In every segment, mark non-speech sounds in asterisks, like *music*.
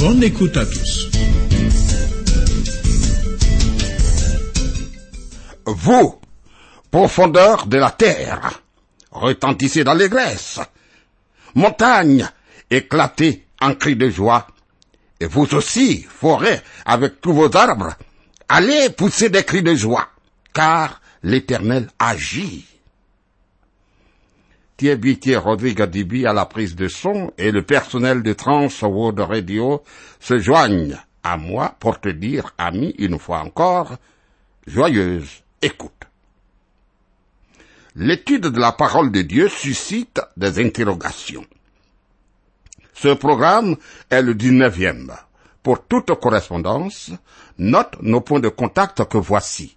Bonne écoute à tous. Vous, profondeur de la terre, retentissez Grèces, montagne, éclatez en cris de joie, et vous aussi, forêt, avec tous vos arbres, allez pousser des cris de joie, car l'Éternel agit. Thierry Rodrigue à la prise de son et le personnel de Trans World Radio se joignent à moi pour te dire, ami, une fois encore, joyeuse écoute. L'étude de la parole de Dieu suscite des interrogations. Ce programme est le 19e. Pour toute correspondance, note nos points de contact que voici.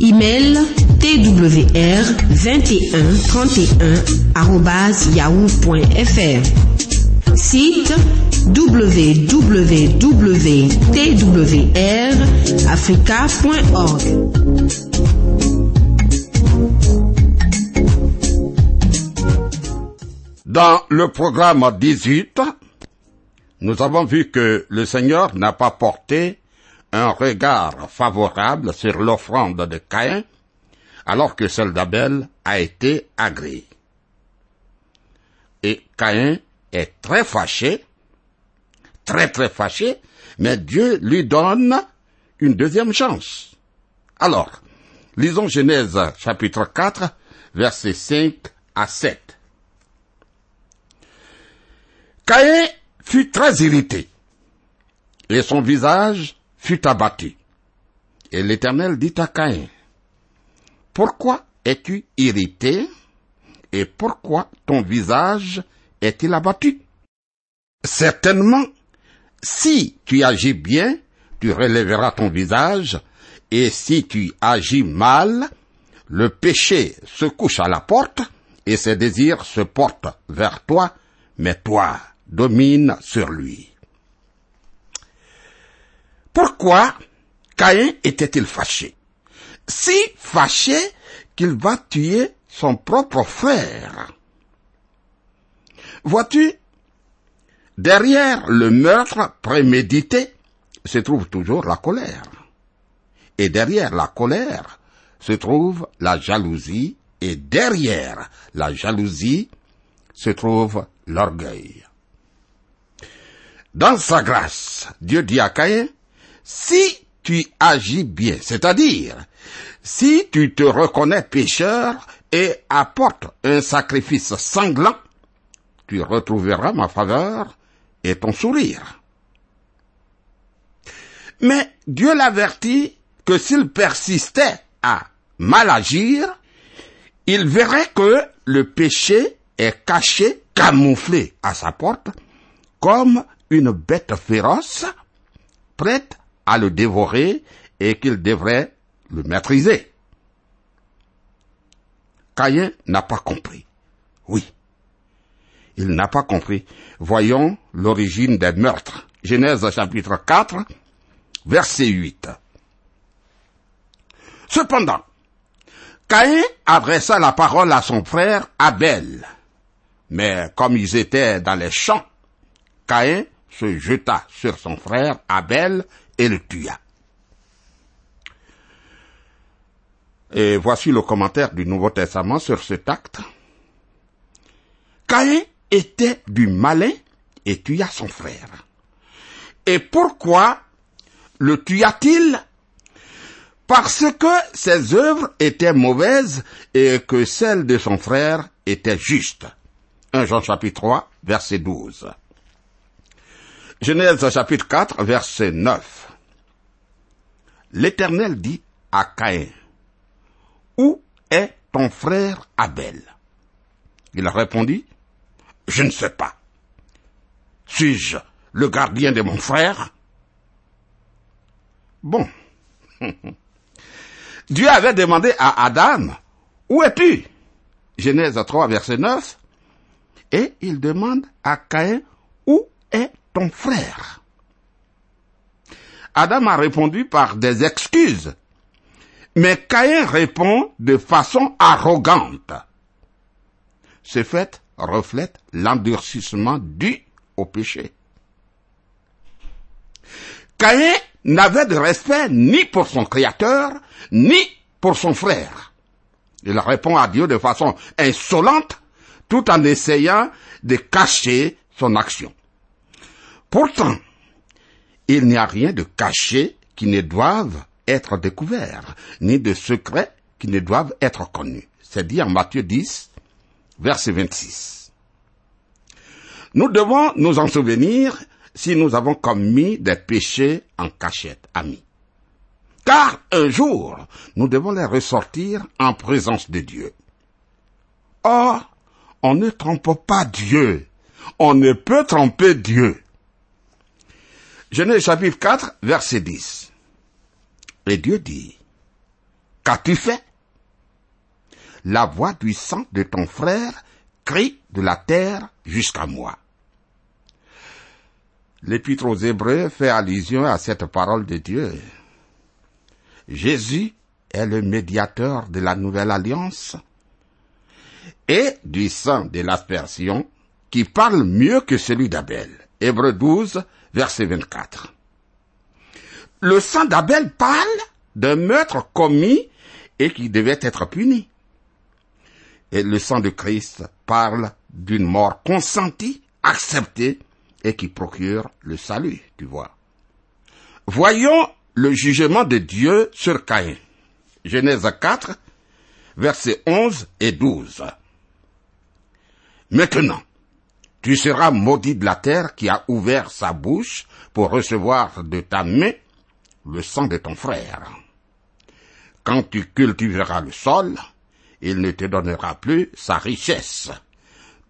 Email twr 21 31 yahoo.fr. Site www.twrafrica.org. Dans le programme 18, nous avons vu que le Seigneur n'a pas porté un regard favorable sur l'offrande de Caïn, alors que celle d'Abel a été agréée. Et Caïn est très fâché, très très fâché, mais Dieu lui donne une deuxième chance. Alors, lisons Genèse chapitre 4, versets 5 à 7. Caïn fut très irrité, et son visage fut abattu. Et l'Éternel dit à Caïn, Pourquoi es-tu irrité, et pourquoi ton visage est-il abattu? Certainement, si tu agis bien, tu relèveras ton visage, et si tu agis mal, le péché se couche à la porte, et ses désirs se portent vers toi, mais toi, domine sur lui. Pourquoi Caïn était-il fâché? Si fâché qu'il va tuer son propre frère. Vois-tu, derrière le meurtre prémédité se trouve toujours la colère. Et derrière la colère se trouve la jalousie, et derrière la jalousie se trouve l'orgueil. Dans sa grâce, Dieu dit à Caïn, si tu agis bien, c'est-à-dire si tu te reconnais pécheur et apportes un sacrifice sanglant, tu retrouveras ma faveur et ton sourire. Mais Dieu l'avertit que s'il persistait à mal agir, il verrait que le péché est caché, camouflé à sa porte, comme une bête féroce, prête à le dévorer et qu'il devrait le maîtriser. Caïn n'a pas compris. Oui. Il n'a pas compris. Voyons l'origine des meurtres. Genèse chapitre 4, verset 8. Cependant, Caïn adressa la parole à son frère Abel. Mais comme ils étaient dans les champs, Caïn se jeta sur son frère Abel et le tua. Et voici le commentaire du Nouveau Testament sur cet acte. Caïn était du malin et tua son frère. Et pourquoi le tua-t-il? Parce que ses œuvres étaient mauvaises et que celles de son frère étaient justes. 1 Jean chapitre 3, verset 12. Genèse chapitre 4, verset 9. L'Éternel dit à Caïn, Où est ton frère Abel? Il répondit, Je ne sais pas. Suis-je le gardien de mon frère? Bon. *laughs* Dieu avait demandé à Adam, Où es-tu? Genèse 3, verset 9. Et il demande à Caïn, Où est ton frère Adam a répondu par des excuses. Mais Caïn répond de façon arrogante. Ce fait reflète l'endurcissement dû au péché. Caïn n'avait de respect ni pour son créateur, ni pour son frère. Il répond à Dieu de façon insolente, tout en essayant de cacher son action. Pourtant, il n'y a rien de caché qui ne doive être découvert, ni de secret qui ne doivent être connus. C'est dit en Matthieu 10, verset 26. Nous devons nous en souvenir si nous avons commis des péchés en cachette, amis. Car un jour, nous devons les ressortir en présence de Dieu. Or, on ne trompe pas Dieu. On ne peut tromper Dieu. Genèse chapitre 4, verset 10. Et Dieu dit, Qu'as-tu fait? La voix du sang de ton frère crie de la terre jusqu'à moi. L'épître aux Hébreux fait allusion à cette parole de Dieu. Jésus est le médiateur de la nouvelle alliance et du sang de l'aspersion qui parle mieux que celui d'Abel. Hébreux 12, verset 24. Le sang d'Abel parle d'un meurtre commis et qui devait être puni. Et le sang de Christ parle d'une mort consentie, acceptée et qui procure le salut, tu vois. Voyons le jugement de Dieu sur Caïn. Genèse 4, versets 11 et 12. Maintenant, tu seras maudit de la terre qui a ouvert sa bouche pour recevoir de ta main le sang de ton frère. Quand tu cultiveras le sol, il ne te donnera plus sa richesse.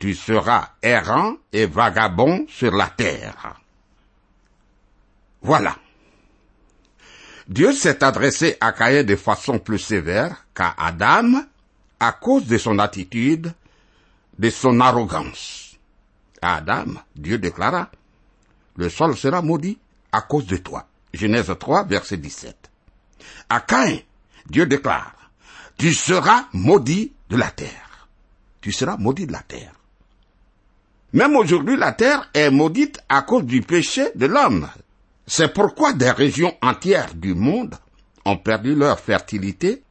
Tu seras errant et vagabond sur la terre. Voilà. Dieu s'est adressé à Caïn de façon plus sévère qu'à Adam à cause de son attitude, de son arrogance. À Adam, Dieu déclara, le sol sera maudit à cause de toi. Genèse 3, verset 17. À Caïn, Dieu déclare, tu seras maudit de la terre. Tu seras maudit de la terre. Même aujourd'hui, la terre est maudite à cause du péché de l'homme. C'est pourquoi des régions entières du monde ont perdu leur fertilité,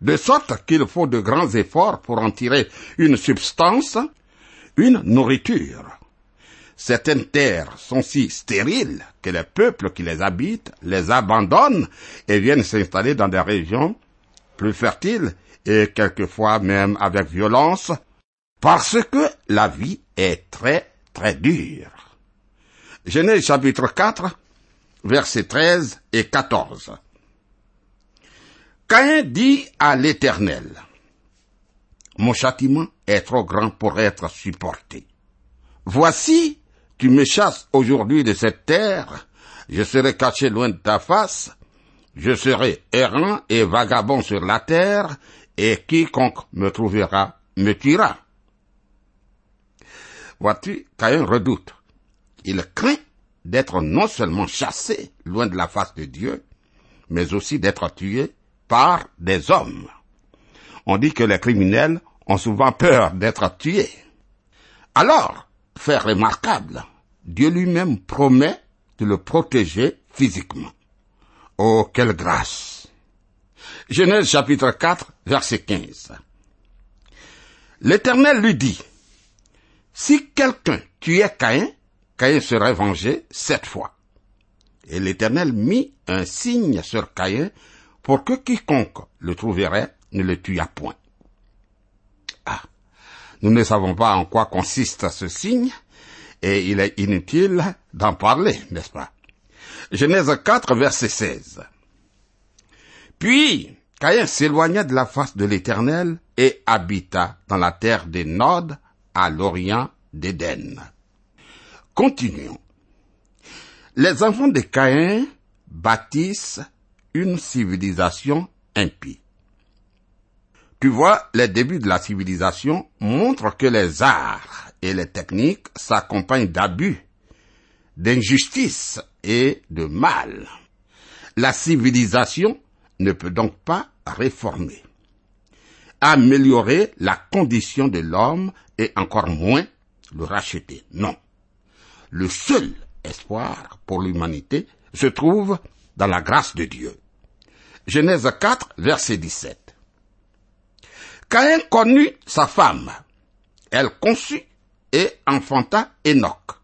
de sorte qu'il faut de grands efforts pour en tirer une substance, une nourriture. Certaines terres sont si stériles que les peuples qui les habitent les abandonnent et viennent s'installer dans des régions plus fertiles et quelquefois même avec violence parce que la vie est très très dure. Genèse chapitre 4 versets 13 et 14. Caïn dit à l'Éternel, Mon châtiment est trop grand pour être supporté. Voici, tu me chasses aujourd'hui de cette terre, je serai caché loin de ta face, je serai errant et vagabond sur la terre, et quiconque me trouvera me tuera. Vois-tu, Caïn redoute. Il craint d'être non seulement chassé loin de la face de Dieu, mais aussi d'être tué par des hommes. On dit que les criminels ont souvent peur d'être tués. Alors, fait remarquable, Dieu lui-même promet de le protéger physiquement. Oh, quelle grâce Genèse chapitre 4, verset 15. L'Éternel lui dit, Si quelqu'un tuait Caïn, Caïn serait vengé sept fois. Et l'Éternel mit un signe sur Caïn pour que quiconque le trouverait ne le tuât point. Ah, nous ne savons pas en quoi consiste ce signe, et il est inutile d'en parler, n'est-ce pas? Genèse 4, verset 16. Puis, Caïn s'éloigna de la face de l'Éternel et habita dans la terre des Nodes à l'orient d'Éden. Continuons. Les enfants de Caïn bâtissent une civilisation impie. Tu vois, les débuts de la civilisation montrent que les arts et les techniques s'accompagnent d'abus, d'injustice et de mal. La civilisation ne peut donc pas réformer, améliorer la condition de l'homme et encore moins le racheter. Non. Le seul espoir pour l'humanité se trouve dans la grâce de Dieu. Genèse 4, verset 17. Caïn connut sa femme. Elle conçut et enfanta Enoch.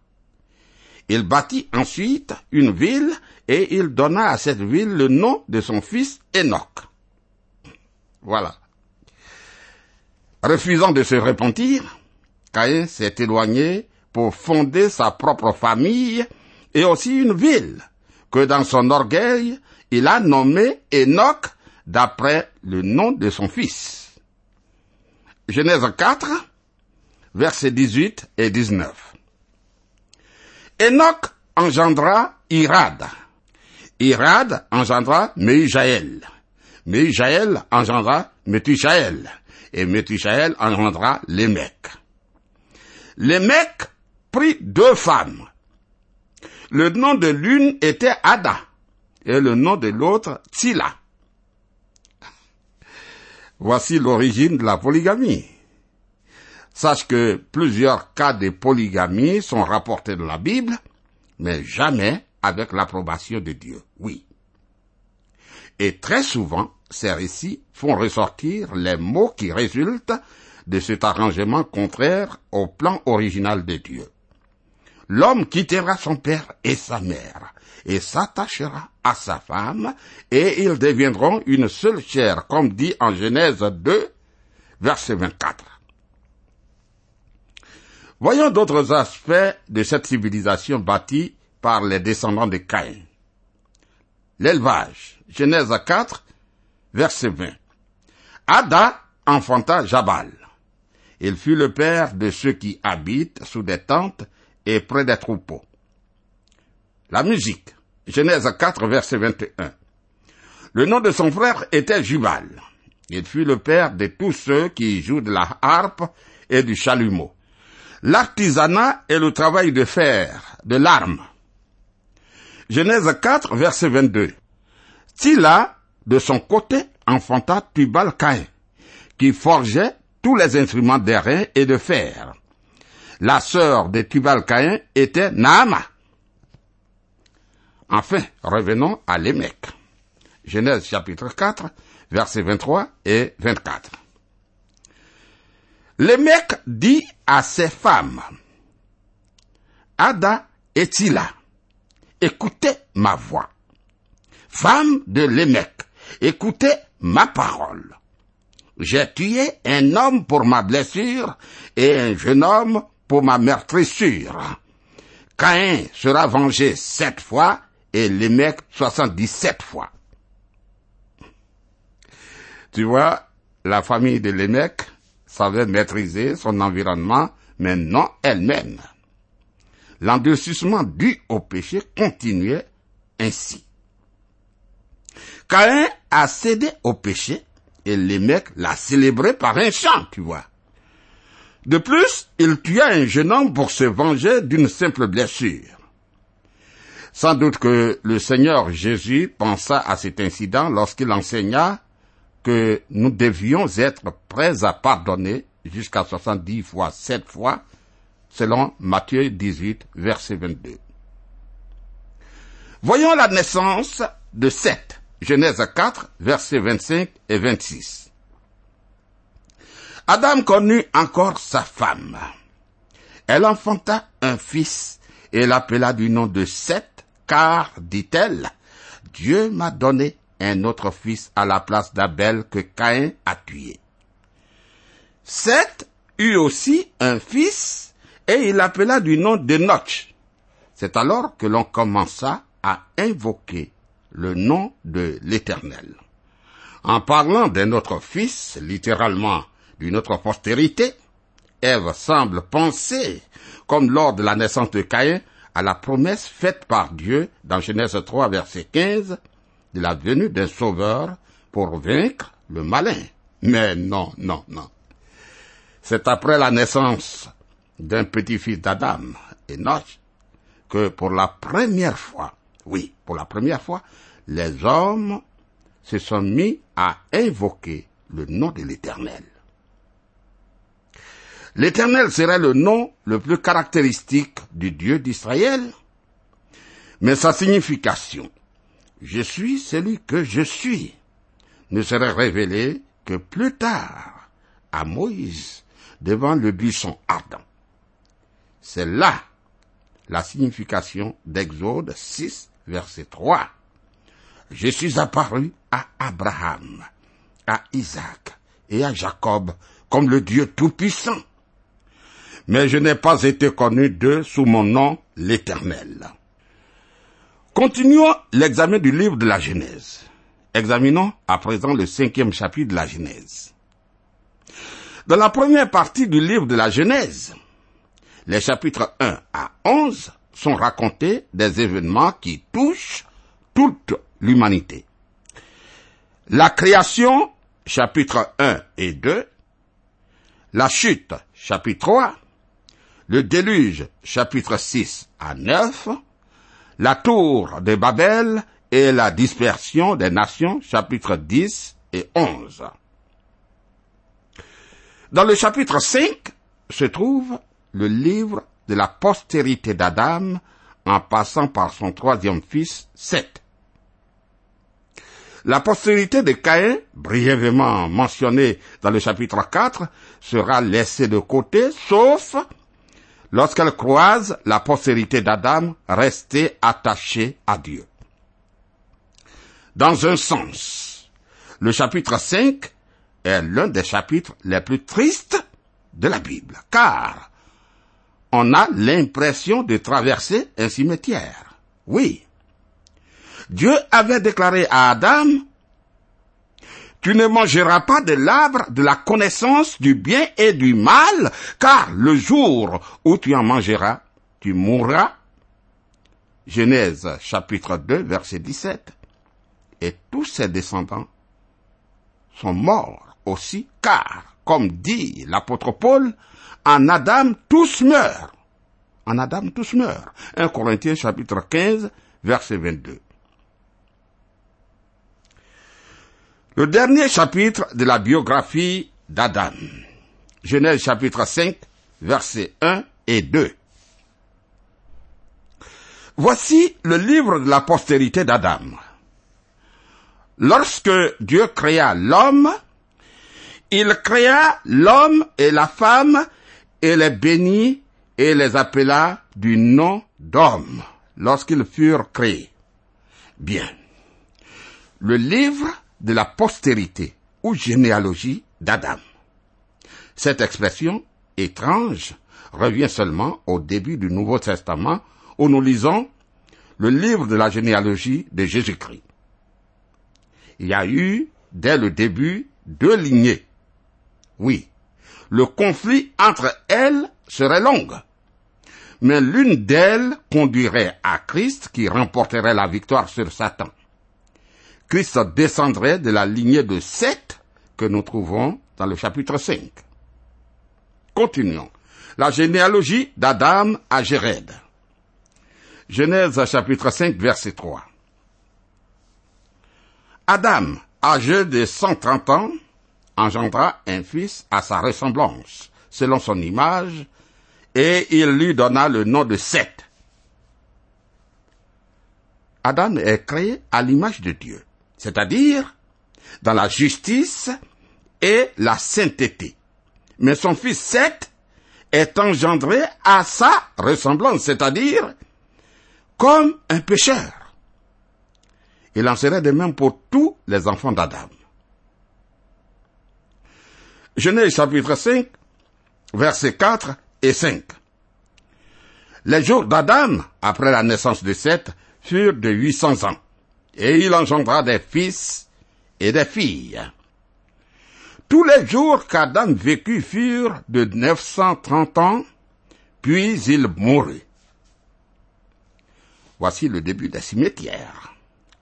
Il bâtit ensuite une ville et il donna à cette ville le nom de son fils Enoch. Voilà. Refusant de se repentir, Caïn s'est éloigné pour fonder sa propre famille et aussi une ville que dans son orgueil, il a nommé Enoch d'après le nom de son fils. Genèse 4, versets 18 et 19. Enoch engendra Irad. Irad engendra Meijaël. Meijaël engendra Methusaël. Et Methusaël engendra Lémec. Lémec prit deux femmes. Le nom de l'une était Ada et le nom de l'autre Tila. Voici l'origine de la polygamie. Sache que plusieurs cas de polygamie sont rapportés dans la Bible, mais jamais avec l'approbation de Dieu. Oui. Et très souvent, ces récits font ressortir les mots qui résultent de cet arrangement contraire au plan original de Dieu. L'homme quittera son père et sa mère et s'attachera à sa femme et ils deviendront une seule chair, comme dit en Genèse 2, verset 24. Voyons d'autres aspects de cette civilisation bâtie par les descendants de Caïn. L'élevage, Genèse 4, verset 20. Ada enfanta Jabal. Il fut le père de ceux qui habitent sous des tentes et près des troupeaux. La musique, Genèse 4, verset 21. Le nom de son frère était Jubal. Il fut le père de tous ceux qui jouent de la harpe et du chalumeau l'artisanat et le travail de fer, de l'arme. Genèse 4, verset 22. Tila, de son côté, enfanta Tubal Cain, qui forgeait tous les instruments d'airain et de fer. La sœur de Tubal Cain était Naama. Enfin, revenons à Lémec. Genèse chapitre 4, versets 23 et 24. Lémec dit à ses femmes, Ada et Tila, écoutez ma voix. Femme de Lémec, écoutez ma parole. J'ai tué un homme pour ma blessure et un jeune homme pour ma meurtrissure. Caïn sera vengé sept fois et Lémec soixante-dix-sept fois. Tu vois, la famille de Lémec savait maîtriser son environnement, mais non elle-même. L'endurcissement dû au péché continuait ainsi. Caïn a cédé au péché et les mecs l'a célébré par un chant, tu vois. De plus, il tua un jeune homme pour se venger d'une simple blessure. Sans doute que le Seigneur Jésus pensa à cet incident lorsqu'il enseigna que nous devions être prêts à pardonner jusqu'à 70 fois, 7 fois, selon Matthieu 18, verset 22. Voyons la naissance de Seth, Genèse 4, versets 25 et 26. Adam connut encore sa femme. Elle enfanta un fils et l'appela du nom de Seth, car, dit-elle, Dieu m'a donné un autre fils à la place d'Abel que Caïn a tué. Seth eut aussi un fils et il l'appela du nom de Notch. C'est alors que l'on commença à invoquer le nom de l'Éternel. En parlant d'un autre fils, littéralement d'une autre postérité, Ève semble penser, comme lors de la naissance de Caïn, à la promesse faite par Dieu dans Genèse 3, verset 15, de la venue d'un sauveur pour vaincre le malin. Mais non, non, non. C'est après la naissance d'un petit-fils d'Adam, Enoch, que pour la première fois, oui, pour la première fois, les hommes se sont mis à invoquer le nom de l'Éternel. L'Éternel serait le nom le plus caractéristique du Dieu d'Israël, mais sa signification, je suis celui que je suis, ne serait révélée que plus tard à Moïse devant le buisson ardent. C'est là la signification d'Exode 6, verset 3. Je suis apparu à Abraham, à Isaac et à Jacob comme le Dieu Tout-Puissant mais je n'ai pas été connu d'eux sous mon nom, l'Éternel. Continuons l'examen du livre de la Genèse. Examinons à présent le cinquième chapitre de la Genèse. Dans la première partie du livre de la Genèse, les chapitres 1 à 11 sont racontés des événements qui touchent toute l'humanité. La création, chapitre 1 et 2, la chute, chapitre 3, le déluge, chapitre 6 à 9, la tour de Babel et la dispersion des nations, chapitre 10 et 11. Dans le chapitre 5 se trouve le livre de la postérité d'Adam en passant par son troisième fils, Seth. La postérité de Caïn, brièvement mentionnée dans le chapitre 4, sera laissée de côté, sauf lorsqu'elle croise la postérité d'Adam restée attachée à Dieu. Dans un sens, le chapitre 5 est l'un des chapitres les plus tristes de la Bible, car on a l'impression de traverser un cimetière. Oui. Dieu avait déclaré à Adam tu ne mangeras pas de l'arbre de la connaissance du bien et du mal, car le jour où tu en mangeras, tu mourras. Genèse chapitre 2 verset 17. Et tous ses descendants sont morts aussi, car, comme dit l'apôtre Paul, en Adam tous meurent. En Adam tous meurent. 1 Corinthiens chapitre 15 verset 22. Le dernier chapitre de la biographie d'Adam. Genèse chapitre 5, versets 1 et 2. Voici le livre de la postérité d'Adam. Lorsque Dieu créa l'homme, il créa l'homme et la femme et les bénit et les appela du nom d'homme lorsqu'ils furent créés. Bien. Le livre de la postérité ou généalogie d'Adam. Cette expression étrange revient seulement au début du Nouveau Testament où nous lisons le livre de la généalogie de Jésus-Christ. Il y a eu, dès le début, deux lignées. Oui, le conflit entre elles serait long, mais l'une d'elles conduirait à Christ qui remporterait la victoire sur Satan. Christ descendrait de la lignée de Seth que nous trouvons dans le chapitre 5. Continuons. La généalogie d'Adam à Jéred. Genèse chapitre 5 verset 3. Adam, âgé de 130 ans, engendra un fils à sa ressemblance, selon son image, et il lui donna le nom de Seth. Adam est créé à l'image de Dieu. C'est-à-dire dans la justice et la sainteté. Mais son fils Seth est engendré à sa ressemblance, c'est-à-dire comme un pécheur. Il en serait de même pour tous les enfants d'Adam. Genèse chapitre 5, versets 4 et 5. Les jours d'Adam, après la naissance de Seth, furent de 800 ans, et il engendra des fils et des filles. Tous les jours qu'Adam vécut furent de 930 ans, puis il mourut. Voici le début des cimetières.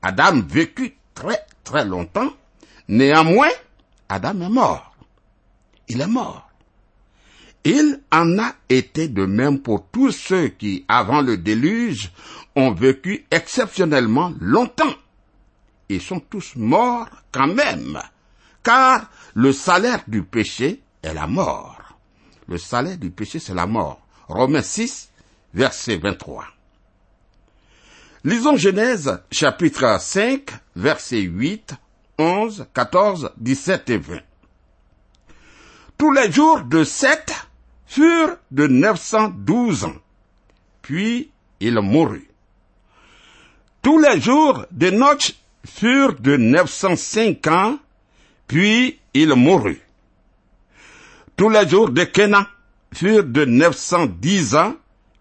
Adam vécut très très longtemps, néanmoins, Adam est mort. Il est mort. Il en a été de même pour tous ceux qui, avant le déluge, ont vécu exceptionnellement longtemps. Ils sont tous morts quand même, car le salaire du péché est la mort. Le salaire du péché, c'est la mort. Romains 6, verset 23. Lisons Genèse chapitre 5, versets 8, 11, 14, 17 et 20. Tous les jours de Seth furent de 912 ans, puis il mourut. Tous les jours de Noch furent de 905 ans, puis il mourut. Tous les jours de Kenan furent de 910 ans,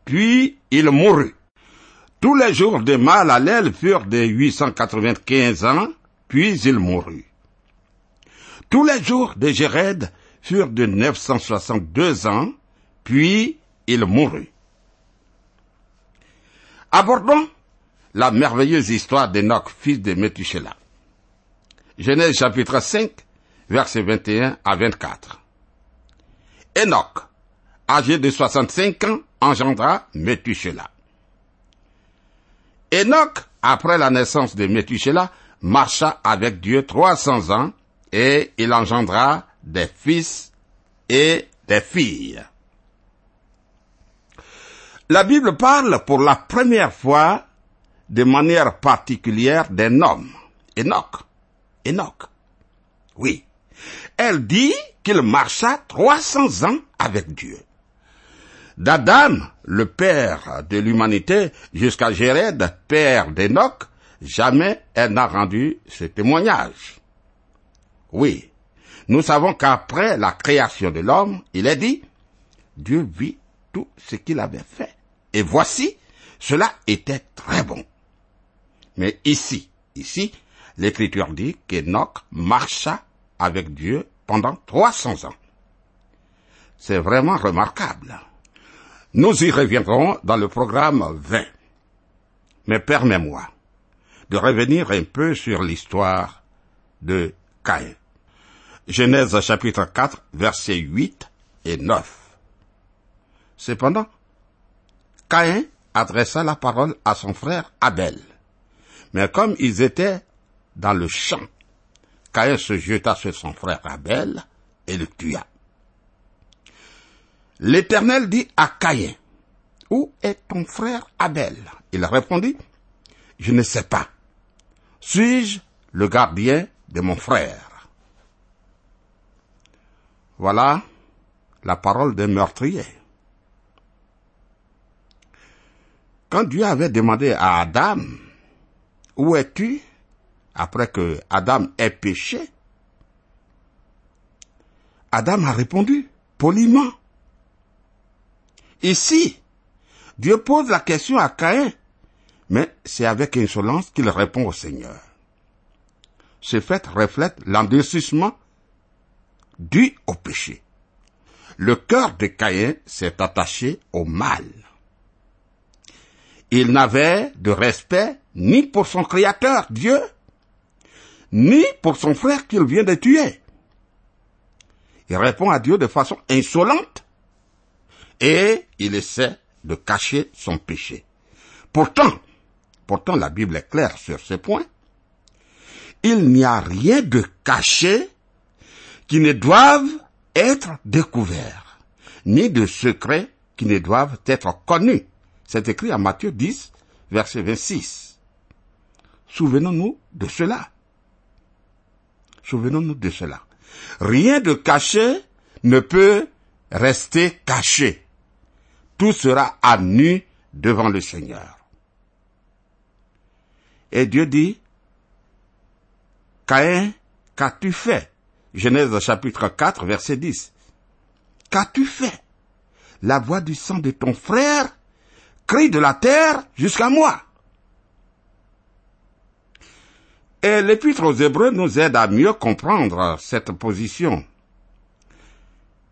puis il mourut. Tous les jours de Mahalalel furent de 895 ans, puis il mourut. Tous les jours de Jéred furent de 962 ans, puis il mourut. Abordons la merveilleuse histoire d'Enoch, fils de Methuselah. Genèse chapitre 5, versets 21 à 24. Enoch, âgé de 65 ans, engendra Methuselah. Enoch, après la naissance de Methuselah, marcha avec Dieu 300 ans et il engendra des fils et des filles. La Bible parle pour la première fois de manière particulière d'un homme, Enoch. Enoch. Oui. Elle dit qu'il marcha 300 ans avec Dieu d'Adam, le père de l'humanité, jusqu'à Jéred, père d'Enoch, jamais elle n'a rendu ce témoignage. Oui, nous savons qu'après la création de l'homme, il est dit, Dieu vit tout ce qu'il avait fait. Et voici, cela était très bon. Mais ici, ici, l'écriture dit qu'Enoch marcha avec Dieu pendant 300 ans. C'est vraiment remarquable. Nous y reviendrons dans le programme 20. Mais permets-moi de revenir un peu sur l'histoire de Caïn. Genèse chapitre 4, versets 8 et 9. Cependant, Caïn adressa la parole à son frère Abel. Mais comme ils étaient dans le champ, Caïn se jeta sur son frère Abel et le tua. L'Éternel dit à Caïn, Où est ton frère Abel? Il répondit, Je ne sais pas. Suis-je le gardien de mon frère? Voilà la parole d'un meurtrier. Quand Dieu avait demandé à Adam, Où es-tu après que Adam ait péché Adam a répondu poliment, Ici, Dieu pose la question à Caïn, mais c'est avec insolence qu'il répond au Seigneur. Ce fait reflète l'endurcissement dû au péché. Le cœur de Caïn s'est attaché au mal. Il n'avait de respect ni pour son Créateur, Dieu, ni pour son frère qu'il vient de tuer. Il répond à Dieu de façon insolente et il essaie de cacher son péché. Pourtant, pourtant la Bible est claire sur ce point. Il n'y a rien de caché qui ne doive être découvert, ni de secret qui ne doivent être connus. C'est écrit à Matthieu 10, verset 26. Souvenons-nous de cela. Souvenons-nous de cela. Rien de caché ne peut rester caché. Tout sera à nu devant le Seigneur. Et Dieu dit, Caïn, qu'as-tu fait? Genèse chapitre 4, verset 10. Qu'as-tu fait? La voix du sang de ton frère crie de la terre jusqu'à moi. Et l'épître aux Hébreux nous aide à mieux comprendre cette position.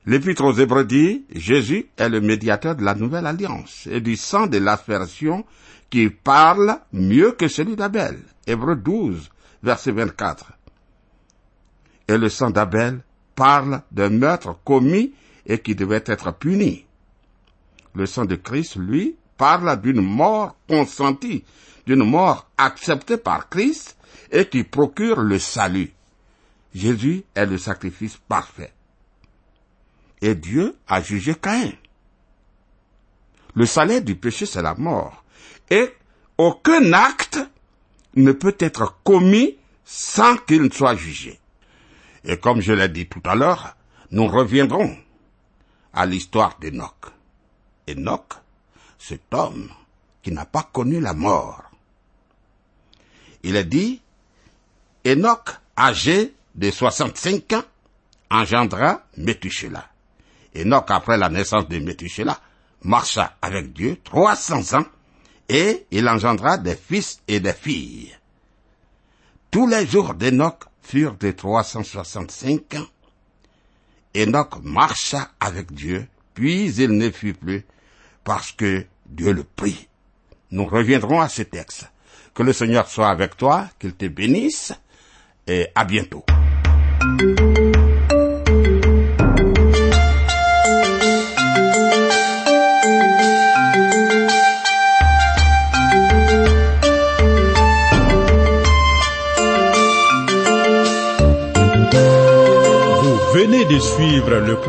L'épître aux Hébreux dit, Jésus est le médiateur de la nouvelle alliance et du sang de l'aspersion qui parle mieux que celui d'Abel. Hébreux 12, verset 24. Et le sang d'Abel parle d'un meurtre commis et qui devait être puni. Le sang de Christ, lui, parle d'une mort consentie, d'une mort acceptée par Christ et qui procure le salut. Jésus est le sacrifice parfait. Et Dieu a jugé Caïn. Le salaire du péché, c'est la mort. Et aucun acte ne peut être commis sans qu'il ne soit jugé. Et comme je l'ai dit tout à l'heure, nous reviendrons à l'histoire d'Enoch. Enoch, cet homme qui n'a pas connu la mort. Il est dit, Enoch, âgé de 65 ans, engendra Methuselah. Enoch, après la naissance de Methuselah, marcha avec Dieu 300 ans et il engendra des fils et des filles. Tous les jours d'Enoch furent de 365 ans. Enoch marcha avec Dieu, puis il ne fut plus, parce que Dieu le prie. Nous reviendrons à ce texte. Que le Seigneur soit avec toi, qu'il te bénisse, et à bientôt.